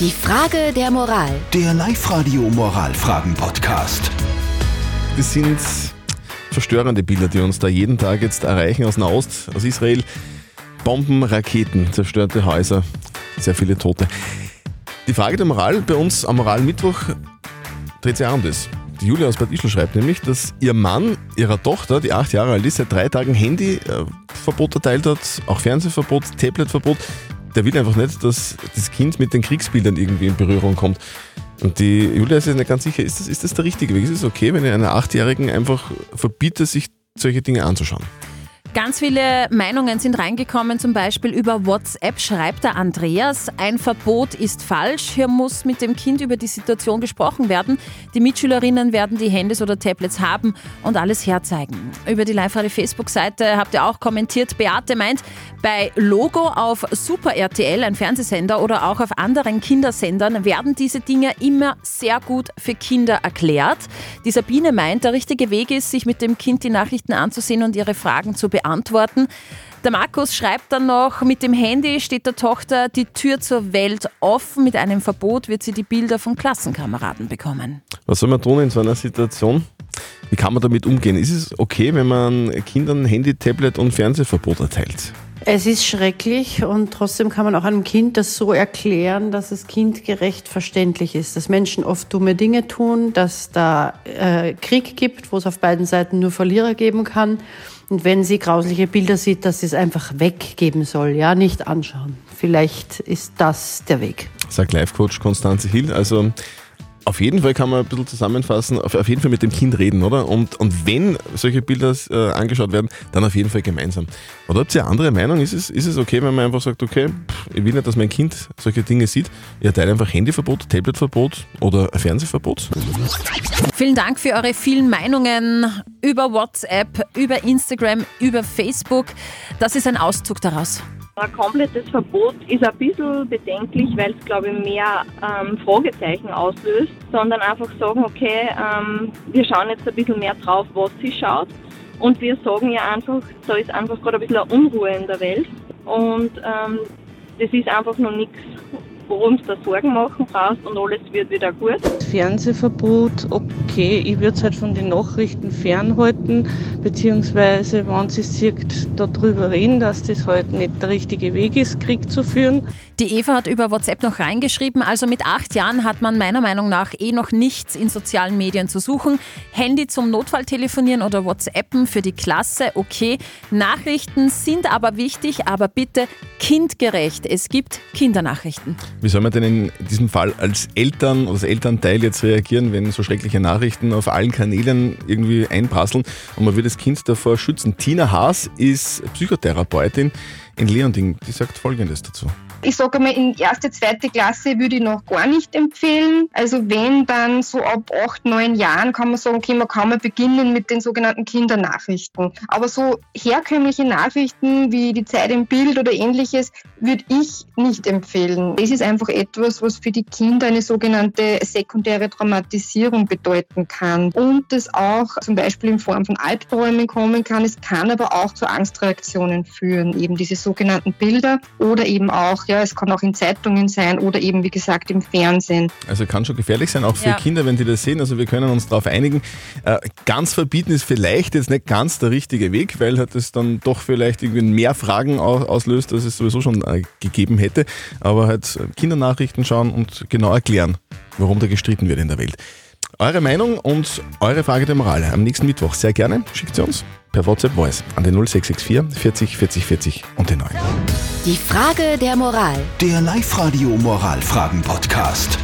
Die Frage der Moral. Der Live-Radio Moralfragen-Podcast. Das sind verstörende Bilder, die uns da jeden Tag jetzt erreichen aus Nahost, aus Israel. Bomben, Raketen, zerstörte Häuser, sehr viele Tote. Die Frage der Moral bei uns am Moralmittwoch dreht sich auch um das. Die Julia aus Bad Ischl schreibt nämlich, dass ihr Mann ihrer Tochter, die acht Jahre alt ist, seit drei Tagen Handyverbot erteilt hat, auch Fernsehverbot, Tabletverbot. Der will einfach nicht, dass das Kind mit den Kriegsbildern irgendwie in Berührung kommt. Und die Julia ist sich nicht ganz sicher, ist das, ist das der richtige Weg? Ist es okay, wenn ich einer Achtjährigen einfach verbiete, sich solche Dinge anzuschauen? Ganz viele Meinungen sind reingekommen, zum Beispiel über WhatsApp schreibt der Andreas, ein Verbot ist falsch, hier muss mit dem Kind über die Situation gesprochen werden. Die Mitschülerinnen werden die Handys oder Tablets haben und alles herzeigen. Über die Live-Radio-Facebook-Seite habt ihr auch kommentiert, Beate meint, bei Logo auf Super RTL, ein Fernsehsender oder auch auf anderen Kindersendern werden diese Dinge immer sehr gut für Kinder erklärt. Die Sabine meint, der richtige Weg ist, sich mit dem Kind die Nachrichten anzusehen und ihre Fragen zu beantworten. Der Markus schreibt dann noch, mit dem Handy steht der Tochter die Tür zur Welt offen. Mit einem Verbot wird sie die Bilder von Klassenkameraden bekommen. Was soll man tun in so einer Situation? Wie kann man damit umgehen? Ist es okay, wenn man Kindern Handy, Tablet und Fernsehverbot erteilt? Es ist schrecklich und trotzdem kann man auch einem Kind das so erklären, dass es kindgerecht verständlich ist, dass Menschen oft dumme Dinge tun, dass da äh, Krieg gibt, wo es auf beiden Seiten nur Verlierer geben kann. Und wenn sie grausliche Bilder sieht, dass sie es einfach weggeben soll, ja, nicht anschauen. Vielleicht ist das der Weg. Sagt Life-Coach Konstanze Hill. Also auf jeden Fall kann man ein bisschen zusammenfassen, auf, auf jeden Fall mit dem Kind reden, oder? Und, und wenn solche Bilder äh, angeschaut werden, dann auf jeden Fall gemeinsam. Oder habt ihr eine andere Meinung? Ist es, ist es okay, wenn man einfach sagt, okay, pff, ich will nicht, dass mein Kind solche Dinge sieht? Ihr teilt einfach Handyverbot, Tabletverbot oder Fernsehverbot? Vielen Dank für eure vielen Meinungen über WhatsApp, über Instagram, über Facebook. Das ist ein Auszug daraus. Ein komplettes Verbot ist ein bisschen bedenklich, weil es, glaube ich, mehr ähm, Fragezeichen auslöst, sondern einfach sagen, okay, ähm, wir schauen jetzt ein bisschen mehr drauf, was sie schaut. Und wir sagen ja einfach, da ist einfach gerade ein bisschen eine Unruhe in der Welt. Und ähm, das ist einfach noch nichts, worum du da Sorgen machen brauchst und alles wird wieder gut. Fernsehverbot, okay, ich würde es halt von den Nachrichten fernhalten, beziehungsweise wenn sie sieht, darüber reden, dass das halt nicht der richtige Weg ist, Krieg zu führen. Die Eva hat über WhatsApp noch reingeschrieben, also mit acht Jahren hat man meiner Meinung nach eh noch nichts in sozialen Medien zu suchen. Handy zum Notfalltelefonieren oder WhatsAppen für die Klasse, okay. Nachrichten sind aber wichtig, aber bitte kindgerecht. Es gibt Kindernachrichten. Wie soll man denn in diesem Fall als Eltern oder als Elternteil jetzt reagieren, wenn so schreckliche Nachrichten auf allen Kanälen irgendwie einprasseln und man will das Kind davor schützen? Tina Haas ist Psychotherapeutin in Leonding. Die sagt Folgendes dazu. Ich sage mal, in erste, zweite Klasse würde ich noch gar nicht empfehlen. Also wenn dann so ab acht, neun Jahren kann man sagen, okay, man kann mal beginnen mit den sogenannten Kindernachrichten. Aber so herkömmliche Nachrichten wie die Zeit im Bild oder ähnliches würde ich nicht empfehlen. Es ist einfach etwas, was für die Kinder eine sogenannte sekundäre Traumatisierung bedeuten kann und das auch zum Beispiel in Form von Albträumen kommen kann. Es kann aber auch zu Angstreaktionen führen, eben diese sogenannten Bilder oder eben auch, ja, es kann auch in Zeitungen sein oder eben, wie gesagt, im Fernsehen. Also kann schon gefährlich sein, auch für Ja. Kinder, wenn die das sehen. Also wir können uns darauf einigen. Äh, ganz verbieten ist vielleicht jetzt nicht ganz der richtige Weg, weil halt das dann doch vielleicht irgendwie mehr Fragen au- auslöst, als es sowieso schon äh, gegeben hätte. Aber halt äh, Kindernachrichten schauen und genau erklären, warum da gestritten wird in der Welt. Eure Meinung und eure Frage der Moral am nächsten Mittwoch sehr gerne schickt sie uns per WhatsApp Voice an den 0664 40 40 40 und den 9. Die Frage der Moral. Der Live-Radio Moralfragen-Podcast.